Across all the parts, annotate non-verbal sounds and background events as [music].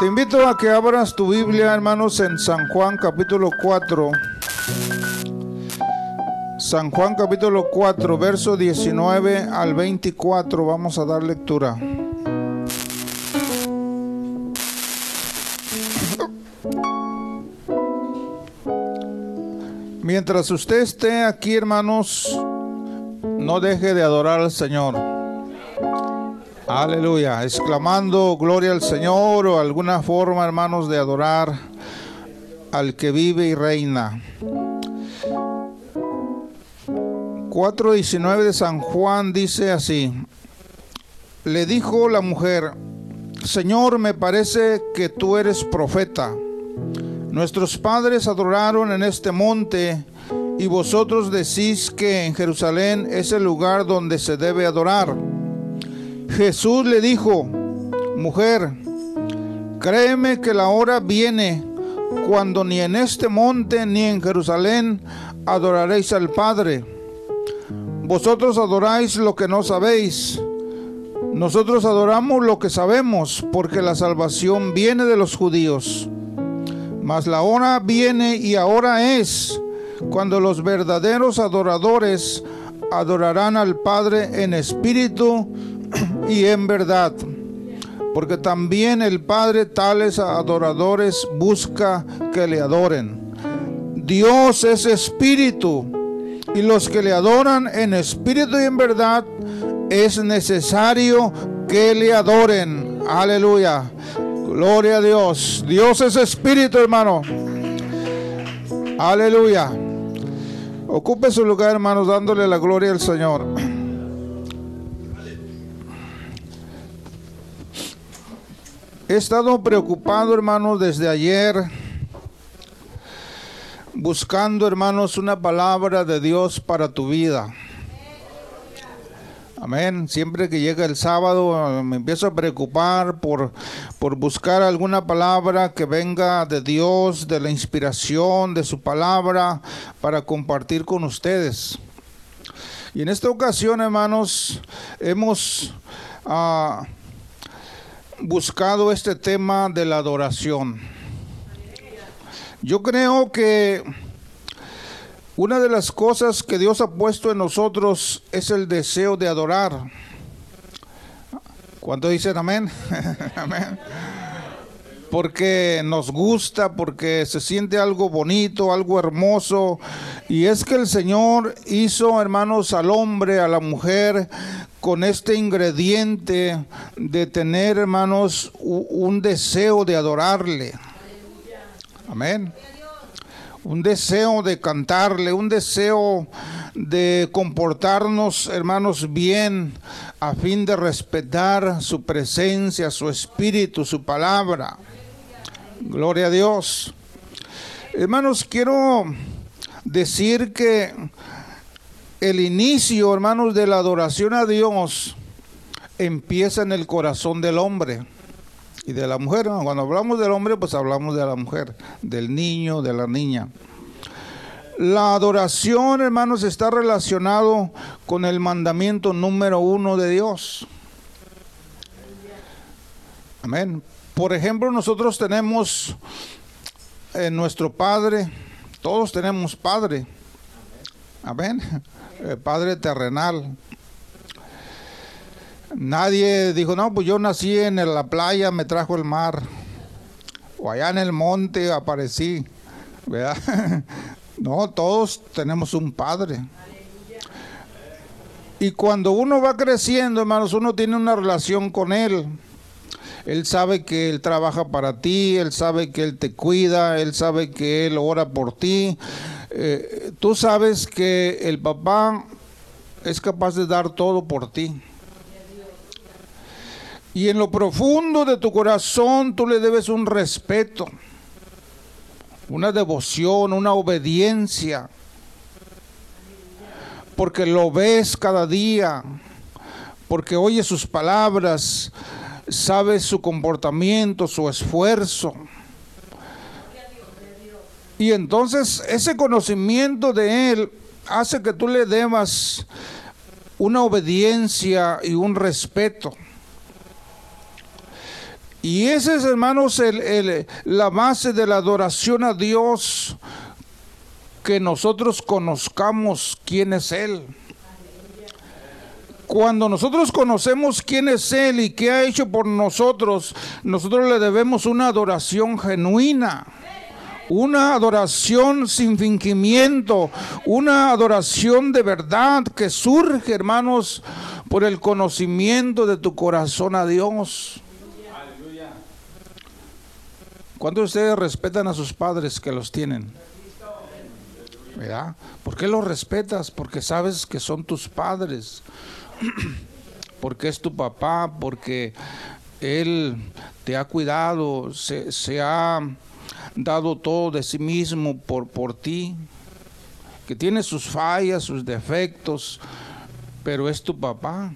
Te invito a que abras tu Biblia, hermanos, en San Juan capítulo 4. San Juan capítulo 4, verso 19 al 24. Vamos a dar lectura. Mientras usted esté aquí, hermanos, no deje de adorar al Señor. Aleluya, exclamando gloria al Señor o alguna forma, hermanos, de adorar al que vive y reina. 4.19 de San Juan dice así, le dijo la mujer, Señor, me parece que tú eres profeta. Nuestros padres adoraron en este monte y vosotros decís que en Jerusalén es el lugar donde se debe adorar. Jesús le dijo, mujer, créeme que la hora viene cuando ni en este monte ni en Jerusalén adoraréis al Padre. Vosotros adoráis lo que no sabéis. Nosotros adoramos lo que sabemos, porque la salvación viene de los judíos. Mas la hora viene y ahora es cuando los verdaderos adoradores adorarán al Padre en espíritu y en verdad. Porque también el Padre tales adoradores busca que le adoren. Dios es espíritu y los que le adoran en espíritu y en verdad es necesario que le adoren. Aleluya. Gloria a Dios. Dios es espíritu, hermano. Aleluya. Ocupe su lugar, hermanos, dándole la gloria al Señor. He estado preocupado, hermanos, desde ayer, buscando, hermanos, una palabra de Dios para tu vida. Amén. Siempre que llega el sábado me empiezo a preocupar por, por buscar alguna palabra que venga de Dios, de la inspiración de su palabra, para compartir con ustedes. Y en esta ocasión, hermanos, hemos ah, buscado este tema de la adoración. Yo creo que una de las cosas que Dios ha puesto en nosotros es el deseo de adorar. ¿Cuánto dicen amén? [laughs] amén. Porque nos gusta, porque se siente algo bonito, algo hermoso. Y es que el Señor hizo, hermanos, al hombre, a la mujer, con este ingrediente de tener, hermanos, un deseo de adorarle. Amén un deseo de cantarle, un deseo de comportarnos, hermanos, bien, a fin de respetar su presencia, su espíritu, su palabra. Gloria a Dios. Hermanos, quiero decir que el inicio, hermanos, de la adoración a Dios empieza en el corazón del hombre y de la mujer. Cuando hablamos del hombre, pues hablamos de la mujer, del niño, de la niña. La adoración, hermanos, está relacionado con el mandamiento número uno de Dios. Amén. Por ejemplo, nosotros tenemos en nuestro Padre, todos tenemos Padre. Amén. El Padre terrenal. Nadie dijo, no, pues yo nací en la playa, me trajo el mar. O allá en el monte aparecí. ¿Verdad? [laughs] No, todos tenemos un padre. Y cuando uno va creciendo, hermanos, uno tiene una relación con Él. Él sabe que Él trabaja para ti, Él sabe que Él te cuida, Él sabe que Él ora por ti. Eh, tú sabes que el papá es capaz de dar todo por ti. Y en lo profundo de tu corazón tú le debes un respeto, una devoción, una obediencia, porque lo ves cada día, porque oyes sus palabras, sabes su comportamiento, su esfuerzo. Y entonces ese conocimiento de Él hace que tú le debas una obediencia y un respeto. Y ese es, hermanos, el, la base de la adoración a Dios, que nosotros conozcamos quién es Él. Cuando nosotros conocemos quién es Él y qué ha hecho por nosotros, nosotros le debemos una adoración genuina una adoración sin fingimiento, una adoración de verdad que surge, hermanos, por el conocimiento de tu corazón a Dios. ¿Cuántos de ustedes respetan a sus padres que los tienen? ¿Verdad? ¿Por qué los respetas? Porque sabes que son tus padres. [clears throat] porque es tu papá, porque él te ha cuidado, se, ha dado todo de sí mismo por, por ti, que tiene sus fallas, sus defectos, pero es tu papá.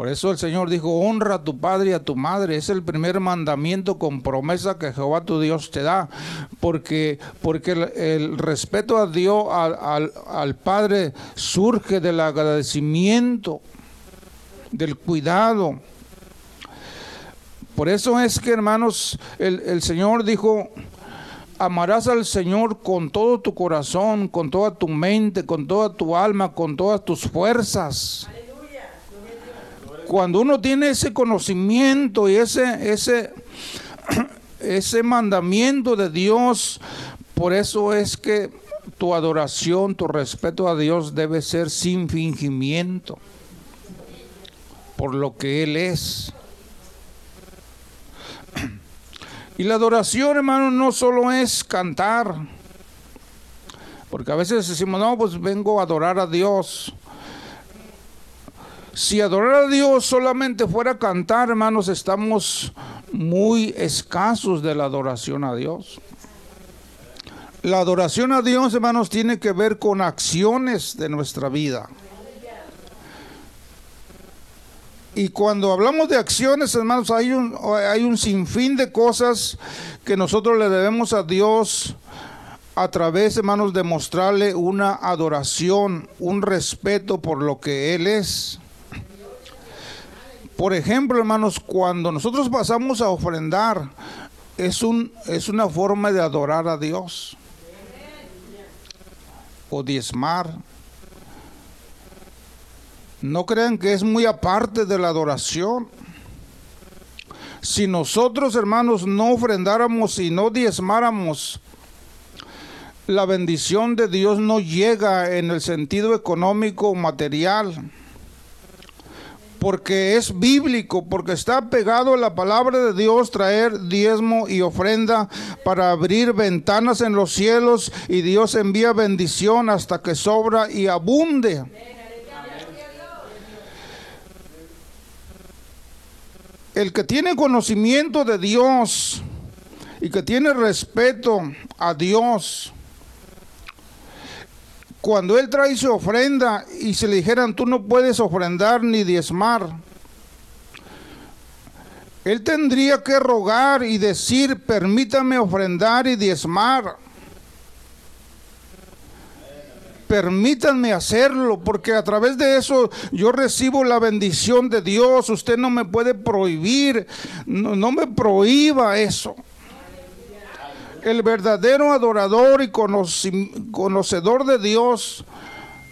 Por eso el Señor dijo, honra a tu padre y a tu madre. Es el primer mandamiento con promesa que Jehová tu Dios te da. Porque, porque el, respeto a Dios, al, al Padre, surge del agradecimiento, del cuidado. Por eso es que, hermanos, el, Señor dijo, amarás al Señor con todo tu corazón, con toda tu mente, con toda tu alma, con todas tus fuerzas. Cuando uno tiene ese conocimiento y ese, ese, [clears throat] ese mandamiento de Dios, por eso es que tu adoración, tu respeto a Dios debe ser sin fingimiento, por lo que Él es. Y la adoración, hermano, no solo es cantar. Porque a veces decimos, no, pues vengo a adorar a Dios. Si adorar a Dios solamente fuera cantar, hermanos, estamos muy escasos de la adoración a Dios. La adoración a Dios, hermanos, tiene que ver con acciones de nuestra vida. Y cuando hablamos de acciones, hermanos, hay un, hay un sinfín de cosas que nosotros le debemos a Dios a través, hermanos, de mostrarle una adoración, un respeto por lo que Él es. Por ejemplo, hermanos, cuando nosotros pasamos a ofrendar, es, un, es una forma de adorar a Dios. O diezmar no crean que es muy aparte de la adoración. Si nosotros, hermanos, no ofrendáramos y no diezmáramos, la bendición de Dios no llega en el sentido económico o material porque es bíblico, porque está pegado a la palabra de Dios traer diezmo y ofrenda para abrir ventanas en los cielos y Dios envía bendición hasta que sobra y abunde. el que tiene conocimiento de Dios y que tiene respeto a Dios, cuando él trae su ofrenda y se le dijeran, tú no puedes ofrendar ni diezmar, él tendría que rogar y decir, permítame ofrendar y diezmar permítanme hacerlo, porque a través de eso yo recibo la bendición de Dios. Usted no me puede prohibir, no, me prohíba eso. El verdadero adorador y conocedor de Dios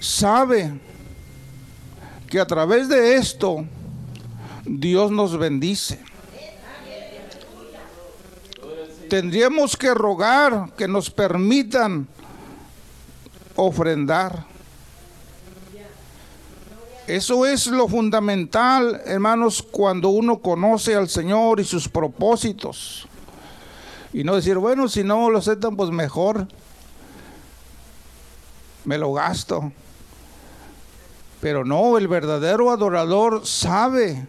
sabe que a través de esto Dios nos bendice. Tendríamos que rogar que nos permitan ofrendar. Eso es lo fundamental, hermanos, cuando uno conoce al Señor y sus propósitos. Y no decir, bueno, si no lo aceptan, pues mejor. Me lo gasto. Pero no, el verdadero adorador sabe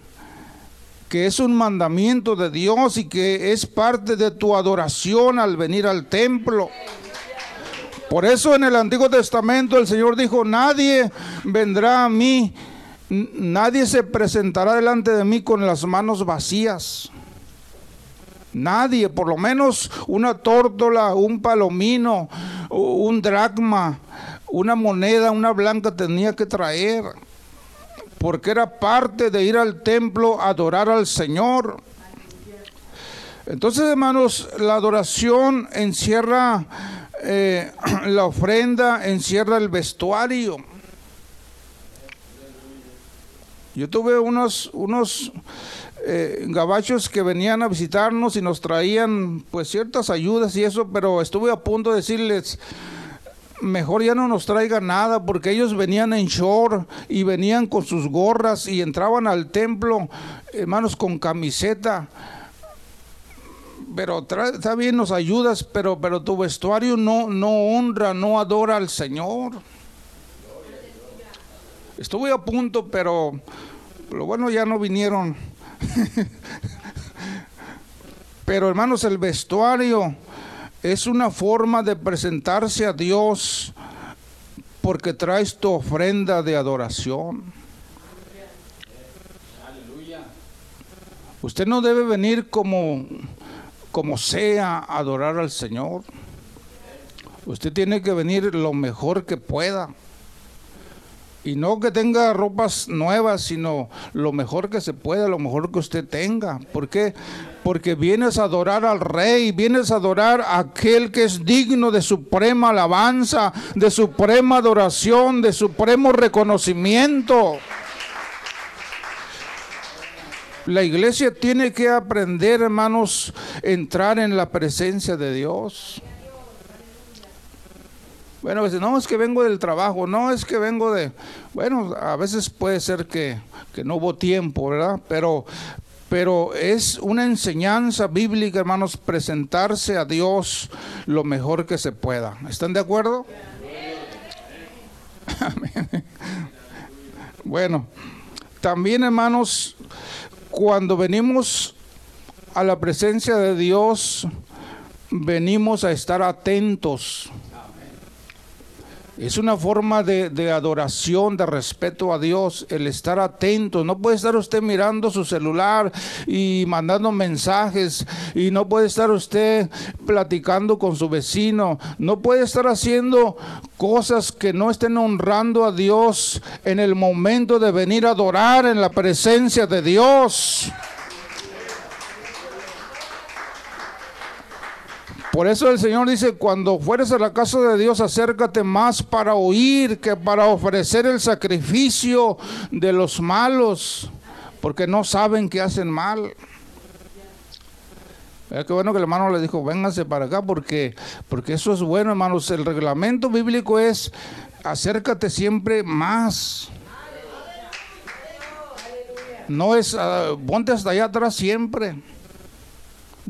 que es un mandamiento de Dios y que es parte de tu adoración al venir al templo. Por eso en el Antiguo Testamento el Señor dijo, nadie vendrá a mí, nadie se presentará delante de mí con las manos vacías. Nadie, por lo menos una tórtola, un palomino, un dracma, una moneda, una blanca tenía que traer. porque era parte de ir al templo a adorar al Señor. Entonces, hermanos, la adoración encierra eh, [clears throat] la ofrenda, encierra el vestuario. Yo tuve unos, unos eh, gabachos que venían a visitarnos y nos traían pues ciertas ayudas y eso, pero estuve a punto de decirles, mejor ya no nos traigan nada porque ellos venían en short y venían con sus gorras y entraban al templo, hermanos, con camiseta pero está bien, nos ayudas, pero, pero tu vestuario no, no honra, no adora al Señor. Estuve a punto, pero lo bueno ya no vinieron. [laughs] pero hermanos, el vestuario es una forma de presentarse a Dios porque traes tu ofrenda de adoración. Usted no debe venir como como sea, adorar al Señor. Usted tiene que venir lo mejor que pueda. Y no que tenga ropas nuevas, sino lo mejor que se pueda, lo mejor que usted tenga. ¿Por qué? Porque vienes a adorar al Rey, vienes a adorar a aquel que es digno de suprema alabanza, de suprema adoración, de supremo reconocimiento. La iglesia tiene que aprender, hermanos, entrar en la presencia de Dios. Bueno, no es que vengo del trabajo, no es que vengo de... Bueno, a veces puede ser que, que no hubo tiempo, ¿verdad? Pero, pero es una enseñanza bíblica, hermanos, presentarse a Dios lo mejor que se pueda. ¿Están de acuerdo? Amén. [laughs] Bueno, también, hermanos, cuando venimos a la presencia de Dios, venimos a estar atentos. Es una forma de, adoración, de respeto a Dios, el estar atento. No puede estar usted mirando su celular y mandando mensajes, y no puede estar usted platicando con su vecino, no puede estar haciendo cosas que no estén honrando a Dios en el momento de venir a adorar en la presencia de Dios. Por eso el Señor dice, cuando fueres a la casa de Dios, acércate más para oír que para ofrecer el sacrificio de los malos, porque no saben que hacen mal. Es que bueno que el hermano le dijo, vénganse para acá, porque, porque eso es bueno, hermanos. El reglamento bíblico es, acércate siempre más. No es, uh, ponte hasta allá atrás siempre.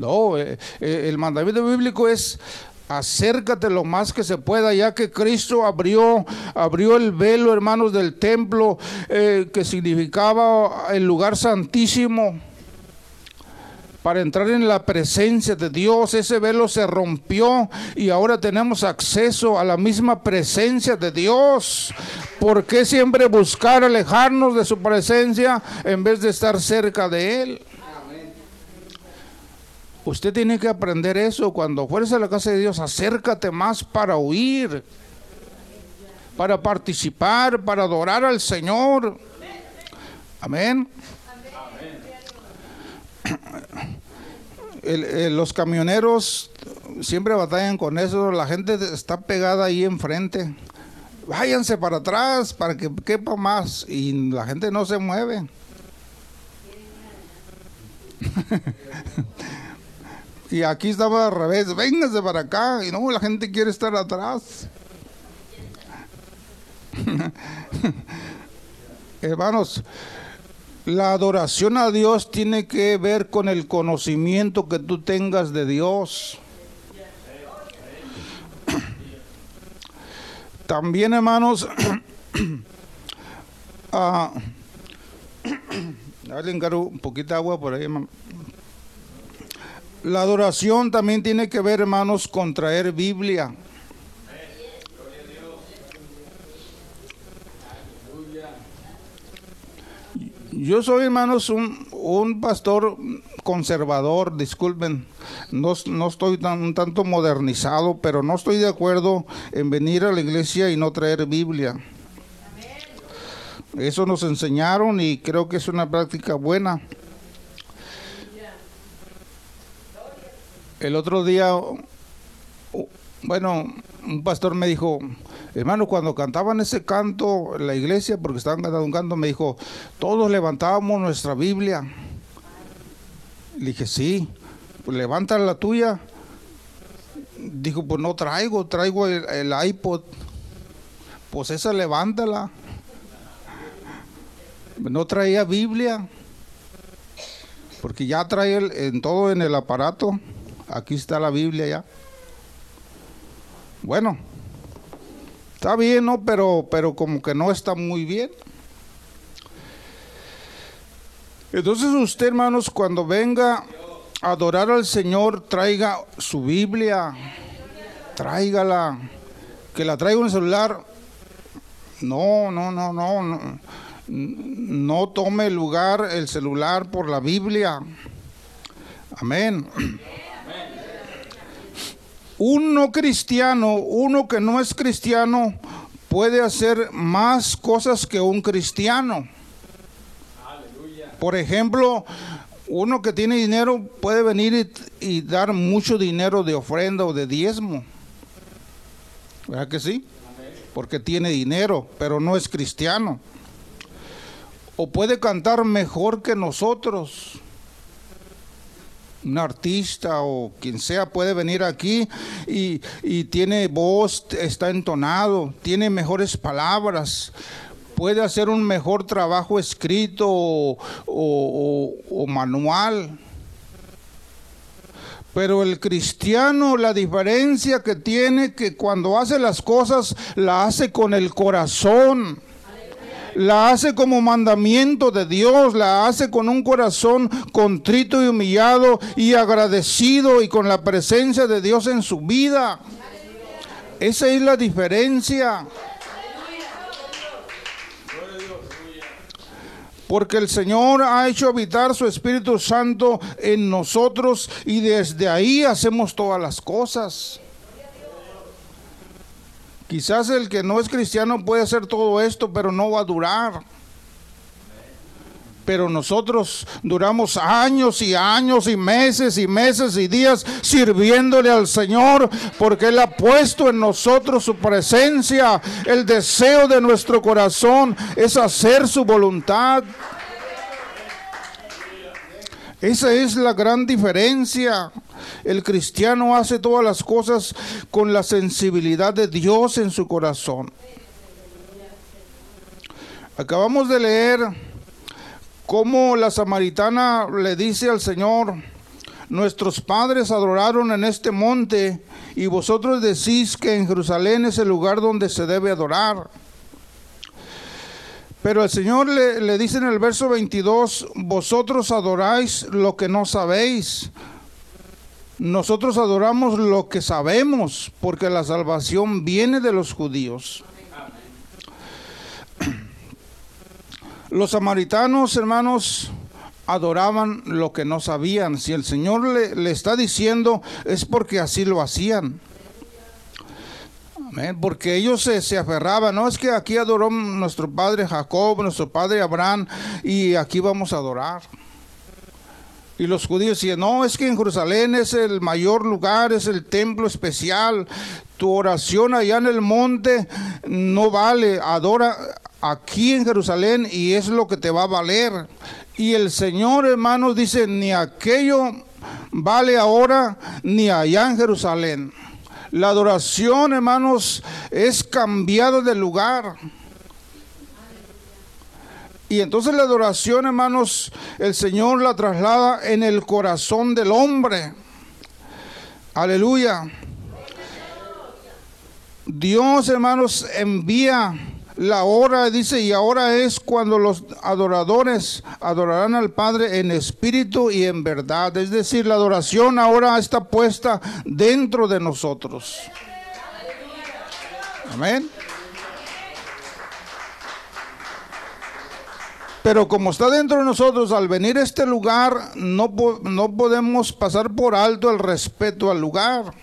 No, eh, eh, el mandamiento bíblico es acércate lo más que se pueda, ya que Cristo abrió, abrió el velo, hermanos, del templo, eh, que significaba el lugar santísimo. Para entrar en la presencia de Dios, ese velo se rompió y ahora tenemos acceso a la misma presencia de Dios. ¿Por qué siempre buscar alejarnos de su presencia en vez de estar cerca de Él? Usted tiene que aprender eso. Cuando fueres a la casa de Dios, acércate más para oír, para participar, para adorar al Señor. Amén. los camioneros siempre batallan con eso. La gente está pegada ahí enfrente. Váyanse para atrás para que quepa más. Y la gente no se mueve. [laughs] Y aquí estaba al revés, véngase para acá. Y no, la gente quiere estar atrás. [laughs] Hermanos, la adoración a Dios tiene que ver con el conocimiento que tú tengas de Dios. [clears throat] También, hermanos, [clears throat] [clears throat] uh, un poquito de agua por ahí, hermano. La adoración también tiene que ver, hermanos, con traer Biblia. Yo soy, hermanos, un, pastor conservador, disculpen, no, no estoy tan, un tanto modernizado, pero no estoy de acuerdo en venir a la iglesia y no traer Biblia. Eso nos enseñaron y creo que es una práctica buena. El otro día, bueno, un pastor me dijo, hermano, cuando cantaban ese canto en la iglesia, porque estaban cantando un canto, me dijo, todos levantábamos nuestra Biblia. Le dije, sí, pues levanta la tuya. Dijo, pues no traigo, traigo el, el iPod. Pues esa levántala. No traía Biblia, porque ya trae en todo en el aparato. Aquí está la Biblia ya. Bueno, está bien, ¿no? Pero, pero como que no está muy bien. Entonces usted, hermanos, cuando venga a adorar al Señor, traiga su Biblia, tráigala, que la traiga el celular. No, no, no, no, no, no tome lugar el celular por la Biblia. Amén un no cristiano, uno que no es cristiano, puede hacer más cosas que un cristiano. Por ejemplo, uno que tiene dinero puede venir y, dar mucho dinero de ofrenda o de diezmo. ¿Verdad que sí? Porque tiene dinero, pero no es cristiano. O puede cantar mejor que nosotros un artista o quien sea puede venir aquí y, tiene voz, está entonado, tiene mejores palabras, puede hacer un mejor trabajo escrito o, manual. Pero el cristiano, la diferencia que tiene, que cuando hace las cosas, la hace con el corazón la hace como mandamiento de Dios, la hace con un corazón contrito y humillado y agradecido y con la presencia de Dios en su vida. Esa es la diferencia. Porque el Señor ha hecho habitar su Espíritu Santo en nosotros y desde ahí hacemos todas las cosas. Quizás el que no es cristiano puede hacer todo esto, pero no va a durar. Pero nosotros duramos años y años y meses y meses y días sirviéndole al Señor porque Él ha puesto en nosotros su presencia. El deseo de nuestro corazón es hacer su voluntad. Esa es la gran diferencia. El cristiano hace todas las cosas con la sensibilidad de Dios en su corazón. Acabamos de leer cómo la samaritana le dice al Señor, nuestros padres adoraron en este monte y vosotros decís que en Jerusalén es el lugar donde se debe adorar. Pero el Señor le, le, dice en el verso 22, vosotros adoráis lo que no sabéis, nosotros adoramos lo que sabemos, porque la salvación viene de los judíos. Los samaritanos, hermanos, adoraban lo que no sabían. Si el Señor le, está diciendo, es porque así lo hacían. Porque ellos se, se, aferraban, no es que aquí adoró nuestro padre Jacob, nuestro padre Abraham, y aquí vamos a adorar. Y los judíos decían, no, es que en Jerusalén es el mayor lugar, es el templo especial. Tu oración allá en el monte no vale. Adora aquí en Jerusalén y es lo que te va a valer. Y el Señor, hermanos, dice, ni aquello vale ahora, ni allá en Jerusalén. La adoración, hermanos, es cambiada de lugar. Y entonces la adoración, hermanos, el Señor la traslada en el corazón del hombre. Aleluya. Dios, hermanos, envía la hora, dice, y ahora es cuando los adoradores adorarán al Padre en espíritu y en verdad. Es decir, la adoración ahora está puesta dentro de nosotros. Amén. Pero como está dentro de nosotros, al venir a este lugar, no, no podemos pasar por alto el respeto al lugar.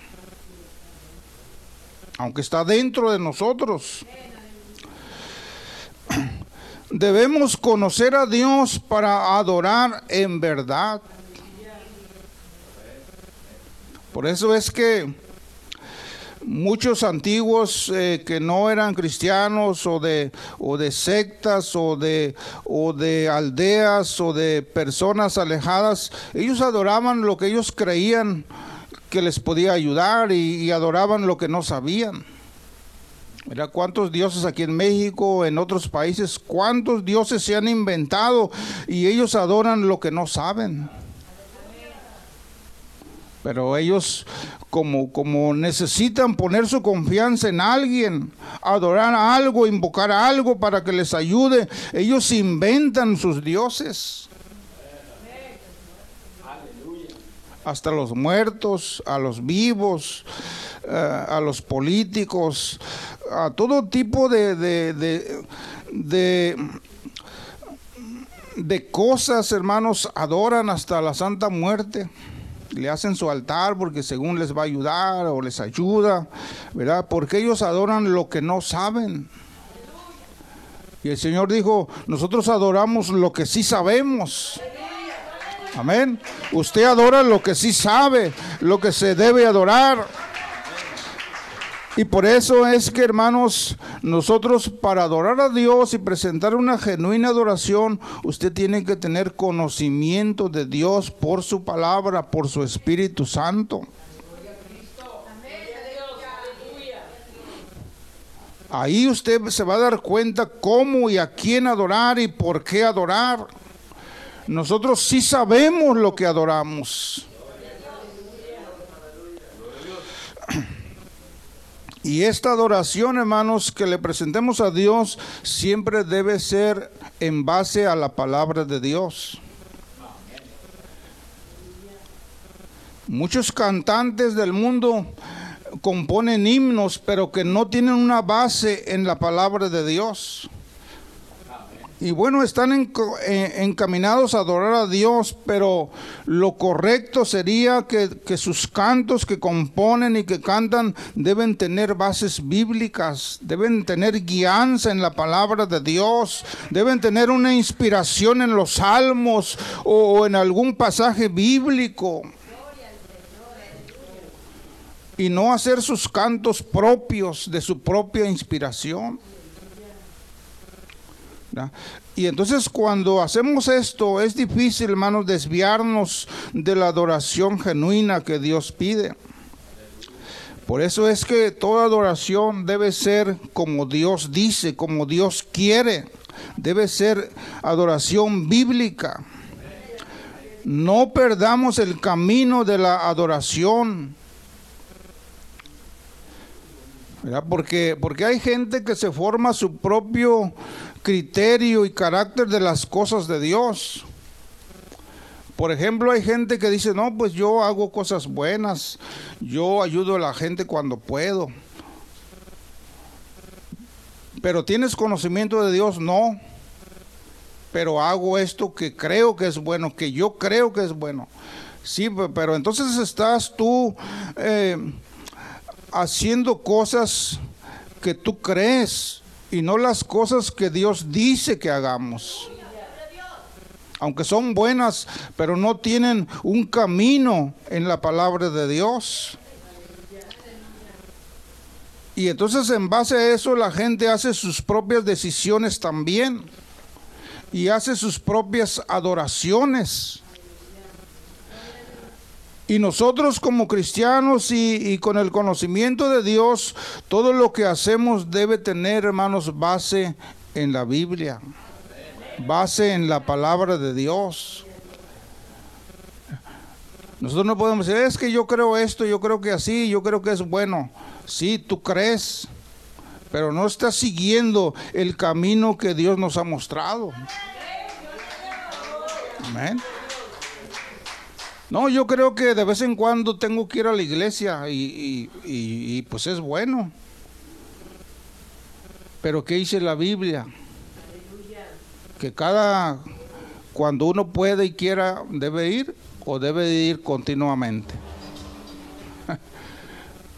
Aunque está dentro de nosotros. [clears throat] debemos conocer a Dios para adorar en verdad. Por eso es que muchos antiguos eh, que no eran cristianos o de, o de sectas o de, o de aldeas o de personas alejadas, ellos adoraban lo que ellos creían que les podía ayudar y, adoraban lo que no sabían. Mira cuántos dioses aquí en México, en otros países, cuántos dioses se han inventado y ellos adoran lo que no saben. Pero ellos como, como necesitan poner su confianza en alguien, adorar a algo, invocar a algo para que les ayude, ellos inventan sus dioses. Hasta los muertos, a los vivos, eh, a los políticos, a todo tipo de, de, de, de cosas, hermanos, adoran hasta la santa muerte le hacen su altar porque según les va a ayudar o les ayuda, ¿verdad? Porque ellos adoran lo que no saben. Y el Señor dijo, nosotros adoramos lo que sí sabemos. Amén. Usted adora lo que sí sabe, lo que se debe adorar. Y por eso es que, hermanos, nosotros para adorar a Dios y presentar una genuina adoración, usted tiene que tener conocimiento de Dios por su palabra, por su Espíritu Santo. Ahí usted se va a dar cuenta cómo y a quién adorar y por qué adorar. Nosotros sí sabemos lo que adoramos. Y esta adoración, hermanos, que le presentemos a Dios siempre debe ser en base a la palabra de Dios. Muchos cantantes del mundo componen himnos, pero que no tienen una base en la palabra de Dios. Y bueno, están eh, encaminados a adorar a Dios, pero lo correcto sería que, sus cantos que componen y que cantan deben tener bases bíblicas, deben tener guianza en la palabra de Dios, deben tener una inspiración en los salmos o en algún pasaje bíblico. Y no hacer sus cantos propios de su propia inspiración. Y entonces cuando hacemos esto es difícil, hermanos, desviarnos de la adoración genuina que Dios pide. Por eso es que toda adoración debe ser como Dios dice, como Dios quiere. Debe ser adoración bíblica. No perdamos el camino de la adoración. Porque, porque hay gente que se forma su propio criterio y carácter de las cosas de Dios. Por ejemplo, hay gente que dice, no, pues yo hago cosas buenas, yo ayudo a la gente cuando puedo. Pero tienes conocimiento de Dios, no. Pero hago esto que creo que es bueno, que yo creo que es bueno. Sí, pero entonces estás tú eh, haciendo cosas que tú crees y no las cosas que Dios dice que hagamos. Aunque son buenas, pero no tienen un camino en la palabra de Dios. Y entonces en base a eso la gente hace sus propias decisiones también. Y hace sus propias adoraciones. Y nosotros como cristianos y, con el conocimiento de Dios, todo lo que hacemos debe tener, hermanos, base en la Biblia, base en la palabra de Dios. Nosotros no podemos decir, es que yo creo esto, yo creo que así, yo creo que es bueno. Sí, tú crees, pero no estás siguiendo el camino que Dios nos ha mostrado. Amén. No, yo creo que de vez en cuando tengo que ir a la iglesia y, pues es bueno. Pero ¿qué dice la Biblia? Que cada, cuando uno puede y quiera, debe ir o debe ir continuamente. [laughs]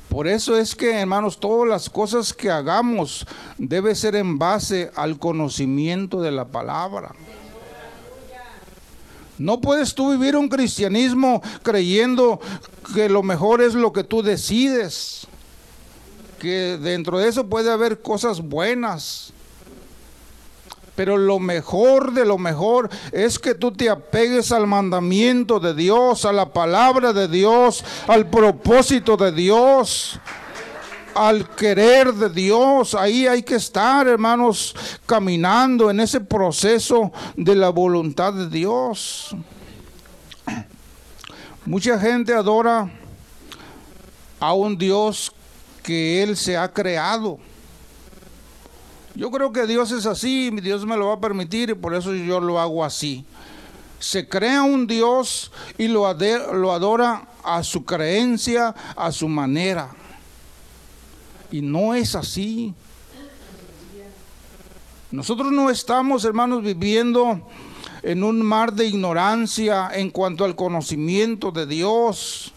Por eso es que, hermanos, todas las cosas que hagamos debe ser en base al conocimiento de la palabra. No puedes tú vivir un cristianismo creyendo que lo mejor es lo que tú decides, que dentro de eso puede haber cosas buenas. Pero lo mejor de lo mejor es que tú te apegues al mandamiento de Dios, a la palabra de Dios, al propósito de Dios al querer de Dios. Ahí hay que estar, hermanos, caminando en ese proceso de la voluntad de Dios. Mucha gente adora a un Dios que Él se ha creado. Yo creo que Dios es así, Dios me lo va a permitir y por eso yo lo hago así. Se crea un Dios y lo, lo adora a su creencia, a su manera. Y no es así. Nosotros no estamos, hermanos, viviendo en un mar de ignorancia en cuanto al conocimiento de Dios.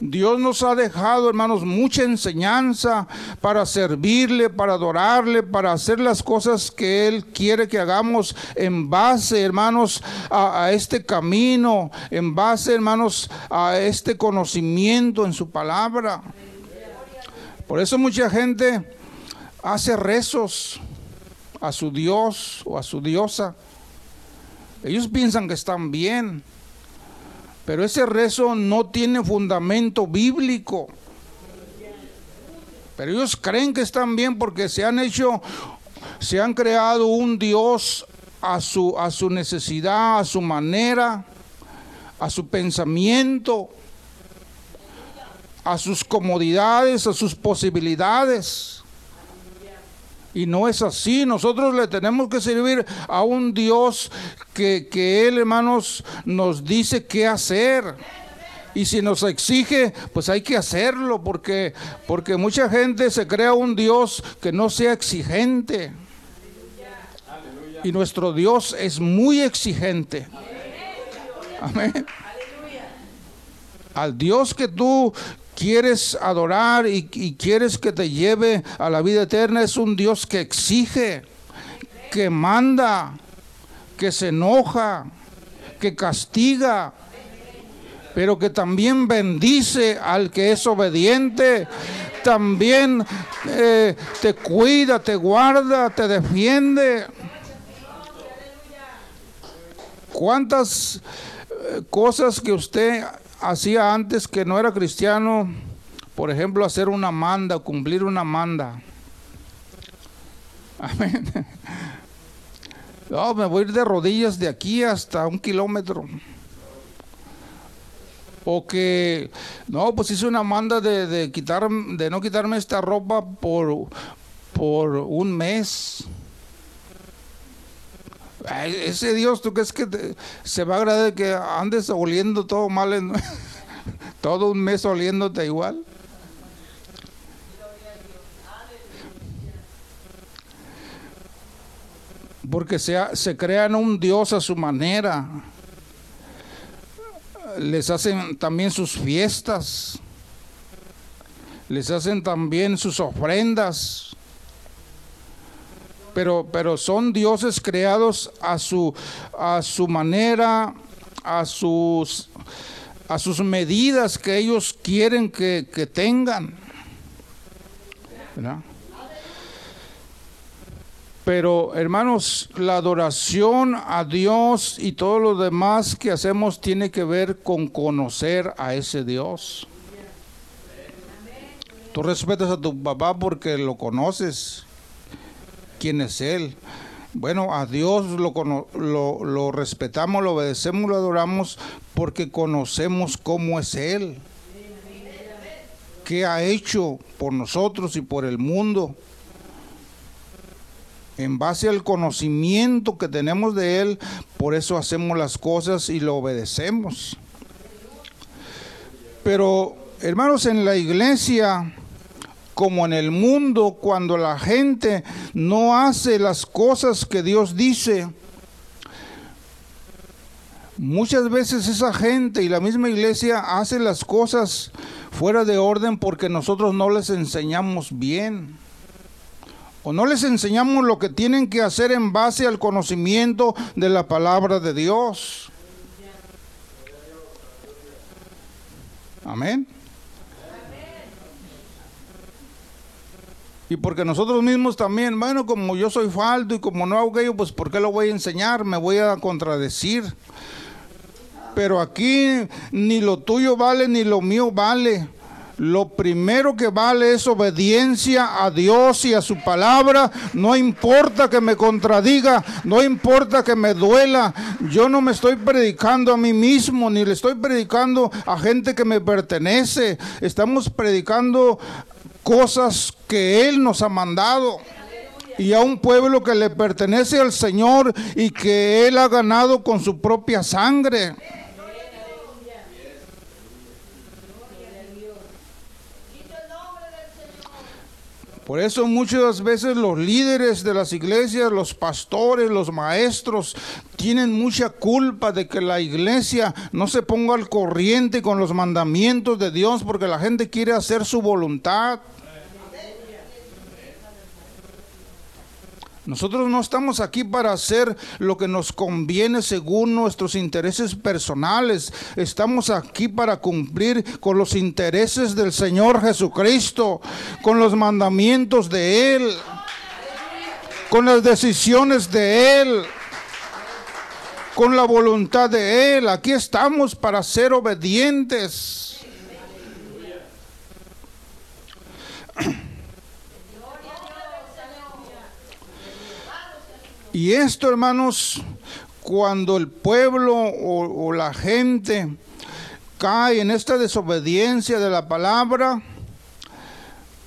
Dios nos ha dejado, hermanos, mucha enseñanza para servirle, para adorarle, para hacer las cosas que Él quiere que hagamos en base, hermanos, a, este camino, en base, hermanos, a este conocimiento en su palabra. Por eso mucha gente hace rezos a su Dios o a su diosa. Ellos piensan que están bien, pero ese rezo no tiene fundamento bíblico. Pero ellos creen que están bien porque se han hecho, se han creado un Dios a su, a su necesidad, a su manera, a su pensamiento a sus comodidades, a sus posibilidades. Y no es así. Nosotros le tenemos que servir a un Dios que, que Él, hermanos, nos dice qué hacer. Y si nos exige, pues hay que hacerlo, porque, porque mucha gente se crea un Dios que no sea exigente. Y nuestro Dios es muy exigente. Amén. Al Dios que tú quieres adorar y, quieres que te lleve a la vida eterna, es un Dios que exige, que manda, que se enoja, que castiga, pero que también bendice al que es obediente, también eh, te cuida, te guarda, te defiende. ¿Cuántas eh, cosas que usted hacía antes que no era cristiano, por ejemplo, hacer una manda, cumplir una manda. [laughs] Amén. No, me voy a ir de rodillas de aquí hasta un kilómetro. O que, no, pues hice una manda de, de, quitar, de no quitarme esta ropa por, por un mes ese Dios, ¿tú crees que se va a agradar que andes oliendo todo mal, [laughs] todo un mes oliéndote igual? Porque se, se crean un Dios a su manera. Les hacen también sus fiestas. Les hacen también sus ofrendas pero, pero son dioses creados a su, a su manera, a sus, a sus medidas que ellos quieren que, que tengan. Pero hermanos, la adoración a Dios y todo lo demás que hacemos tiene que ver con conocer a ese Dios. Tú respetas a tu papá porque lo conoces quién es Él. Bueno, a Dios lo, respetamos, lo obedecemos, lo adoramos porque conocemos cómo es Él. ¿Qué ha hecho por nosotros y por el mundo? En base al conocimiento que tenemos de Él, por eso hacemos las cosas y lo obedecemos. Pero, hermanos, en la iglesia como en el mundo cuando la gente no hace las cosas que Dios dice. Muchas veces esa gente y la misma iglesia hace las cosas fuera de orden porque nosotros no les enseñamos bien. O no les enseñamos lo que tienen que hacer en base al conocimiento de la palabra de Dios. Amén. Y porque nosotros mismos también, bueno, como yo soy falto y como no hago aquello, pues ¿por qué lo voy a enseñar? Me voy a contradecir. Pero aquí ni lo tuyo vale ni lo mío vale. Lo primero que vale es obediencia a Dios y a su palabra. No importa que me contradiga, no importa que me duela. Yo no me estoy predicando a mí mismo, ni le estoy predicando a gente que me pertenece. Estamos predicando cosas que Él nos ha mandado y a un pueblo que le pertenece al Señor y que Él ha ganado con su propia sangre. Por eso muchas veces los líderes de las iglesias, los pastores, los maestros, tienen mucha culpa de que la iglesia no se ponga al corriente con los mandamientos de Dios porque la gente quiere hacer su voluntad. Nosotros no estamos aquí para hacer lo que nos conviene según nuestros intereses personales. Estamos aquí para cumplir con los intereses del Señor Jesucristo, con los mandamientos de Él, con las decisiones de Él, con la voluntad de Él. Aquí estamos para ser obedientes. Y esto, hermanos, cuando el pueblo o, la gente cae en esta desobediencia de la palabra,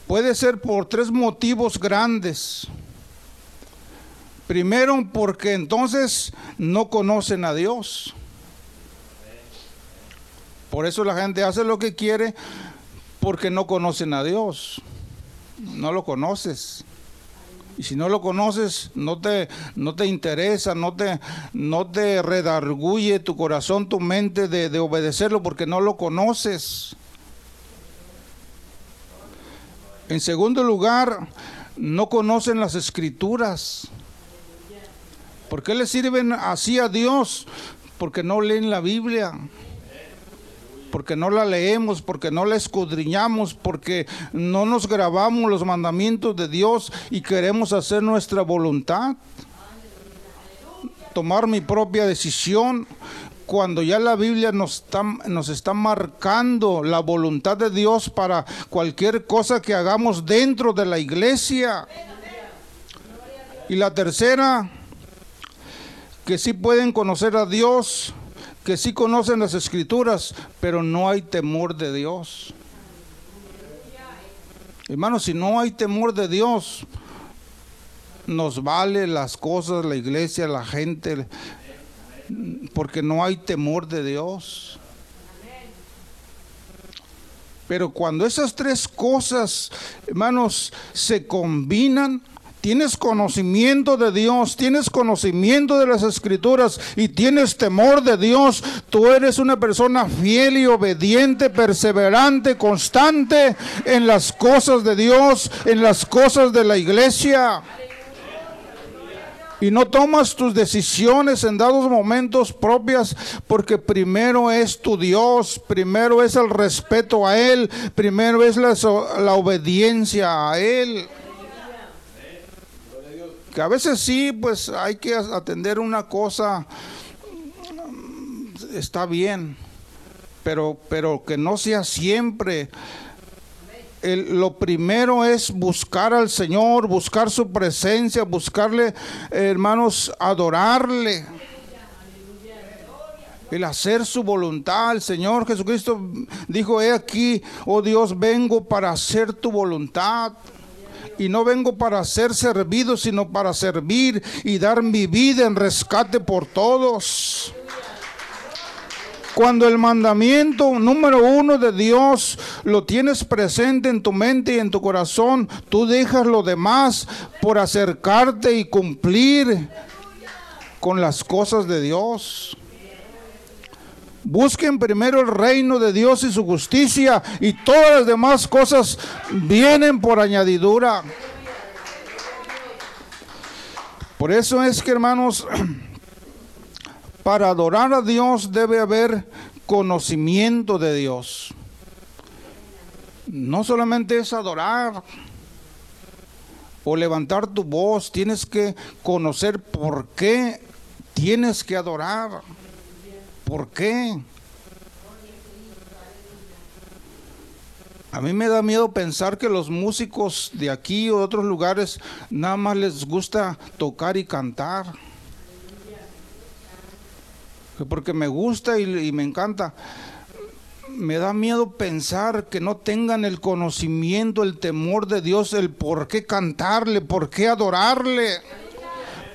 puede ser por tres motivos grandes. Primero, porque entonces no conocen a Dios. Por eso la gente hace lo que quiere porque no conocen a Dios. No lo conoces. Y si no lo conoces, no te, no te interesa, no te, no te redarguye tu corazón, tu mente de, de obedecerlo porque no lo conoces. En segundo lugar, no conocen las escrituras. ¿Por qué le sirven así a Dios? Porque no leen la Biblia porque no la leemos, porque no la escudriñamos, porque no nos grabamos los mandamientos de Dios y queremos hacer nuestra voluntad. Tomar mi propia decisión cuando ya la Biblia nos está, nos está marcando la voluntad de Dios para cualquier cosa que hagamos dentro de la iglesia. Y la tercera, que sí pueden conocer a Dios que sí conocen las escrituras, pero no hay temor de Dios. Hermanos, si no hay temor de Dios, nos vale las cosas, la iglesia, la gente, porque no hay temor de Dios. Pero cuando esas tres cosas, hermanos, se combinan, tienes conocimiento de Dios, tienes conocimiento de las escrituras y tienes temor de Dios, tú eres una persona fiel y obediente, perseverante, constante en las cosas de Dios, en las cosas de la iglesia. Y no tomas tus decisiones en dados momentos propias porque primero es tu Dios, primero es el respeto a Él, primero es la, la obediencia a Él que a veces sí, pues hay que atender una cosa, está bien, pero, pero que no sea siempre. lo primero es buscar al Señor, buscar su presencia, buscarle, hermanos, adorarle. El hacer su voluntad. El Señor Jesucristo dijo, he aquí, oh Dios, vengo para hacer tu voluntad y no vengo para ser servido, sino para servir y dar mi vida en rescate por todos. Cuando el mandamiento número uno de Dios lo tienes presente en tu mente y en tu corazón, tú dejas lo demás por acercarte y cumplir con las cosas de Dios. Busquen primero el reino de Dios y su justicia y todas las demás cosas vienen por añadidura. Por eso es que hermanos, [clears throat] para adorar a Dios debe haber conocimiento de Dios. No solamente es adorar o levantar tu voz, tienes que conocer por qué tienes que adorar. ¿Por qué? A mí me da miedo pensar que los músicos de aquí o otros lugares nada más les gusta tocar y cantar. Porque me gusta y, me encanta. Me da miedo pensar que no tengan el conocimiento, el temor de Dios, el por qué cantarle, por qué adorarle.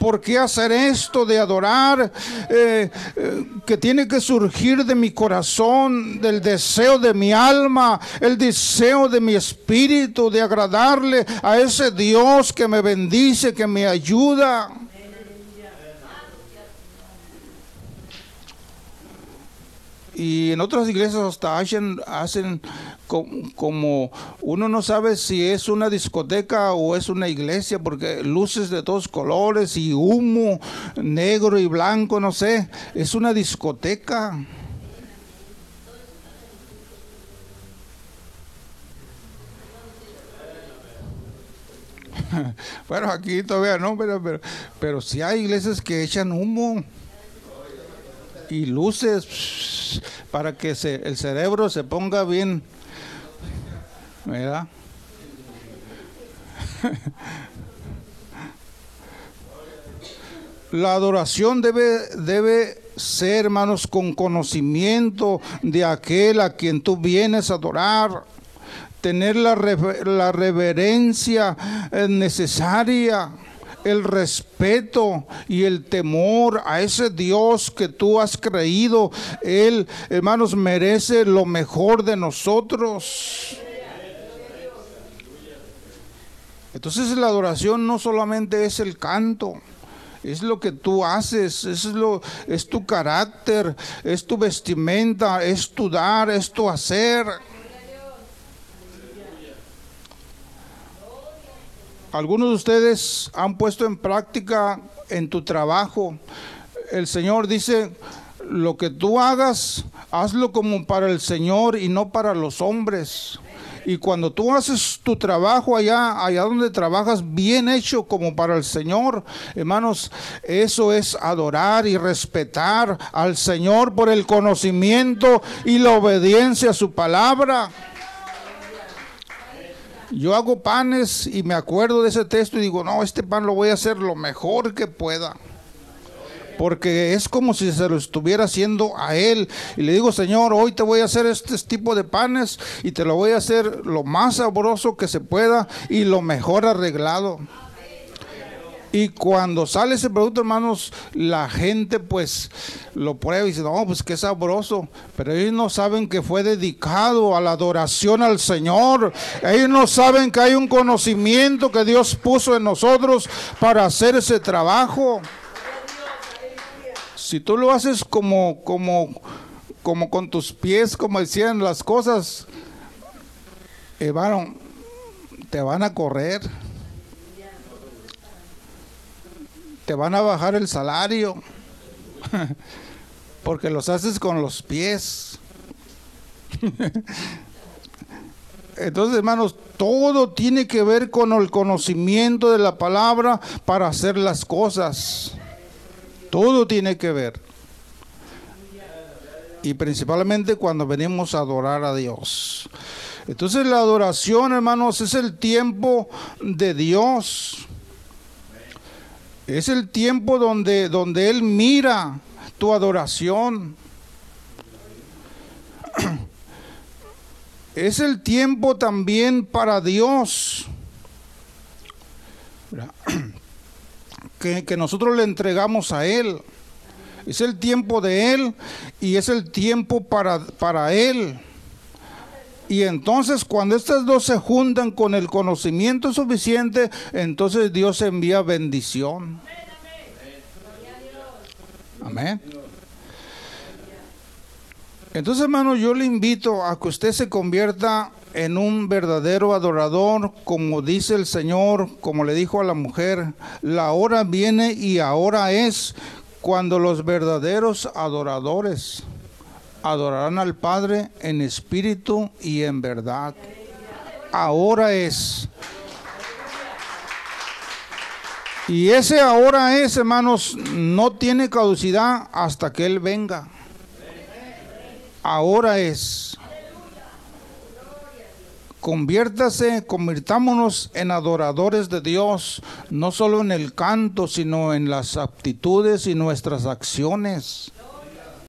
¿Por qué hacer esto de adorar? Eh, eh, que tiene que surgir de mi corazón, del deseo de mi alma, el deseo de mi espíritu, de agradarle a ese Dios que me bendice, que me ayuda. Y en otras iglesias hasta hacen, hacen como, uno no sabe si es una discoteca o es una iglesia porque luces de todos colores y humo negro y blanco, no sé, es una discoteca. [laughs] bueno, aquí todavía no, pero, pero, pero si hay iglesias que echan humo y luces para que se, el cerebro se ponga bien. ¿Verdad? La adoración debe, debe ser, hermanos, con conocimiento de aquel a quien tú vienes a adorar, tener la, la reverencia eh, necesaria el respeto y el temor a ese Dios que tú has creído. Él, hermanos, merece lo mejor de nosotros. Entonces la adoración no solamente es el canto, es lo que tú haces, es lo es tu carácter, es tu vestimenta, es tu dar, es tu hacer. Algunos de ustedes han puesto en práctica en tu trabajo. El Señor dice, lo que tú hagas, hazlo como para el Señor y no para los hombres. Y cuando tú haces tu trabajo allá, allá donde trabajas, bien hecho como para el Señor, hermanos, eso es adorar y respetar al Señor por el conocimiento y la obediencia a su palabra. Yo hago panes y me acuerdo de ese texto y digo, no, este pan lo voy a hacer lo mejor que pueda. Porque es como si se lo estuviera haciendo a Él. Y le digo, Señor, hoy te voy a hacer este tipo de panes y te lo voy a hacer lo más sabroso que se pueda y lo mejor arreglado. Y cuando sale ese producto, hermanos, la gente pues lo prueba y dice, no, pues qué sabroso. Pero ellos no saben que fue dedicado a la adoración al Señor. Ellos no saben que hay un conocimiento que Dios puso en nosotros para hacer ese trabajo. Si tú lo haces como, como, como con tus pies, como decían las cosas, hermano, te van a correr. Te van a bajar el salario [laughs] porque los haces con los pies. [laughs] Entonces, hermanos, todo tiene que ver con el conocimiento de la palabra para hacer las cosas. Todo tiene que ver. Y principalmente cuando venimos a adorar a Dios. Entonces la adoración, hermanos, es el tiempo de Dios. Es el tiempo donde, donde Él mira tu adoración. [clears throat] Es el tiempo también para Dios. [clears throat] Que, que, nosotros le entregamos a Él. Es el tiempo de Él y es el tiempo para, para Él. Y entonces cuando estas dos se juntan con el conocimiento suficiente, entonces Dios envía bendición. Amén. Entonces, hermano, yo le invito a que usted se convierta en un verdadero adorador, como dice el Señor, como le dijo a la mujer, la hora viene y ahora es cuando los verdaderos adoradores adorarán al Padre en espíritu y en verdad. Ahora es. Y ese ahora es, hermanos, no tiene caducidad hasta que Él venga. Ahora es. Conviértase, convirtámonos en adoradores de Dios, no solo en el canto, sino en las aptitudes y nuestras acciones.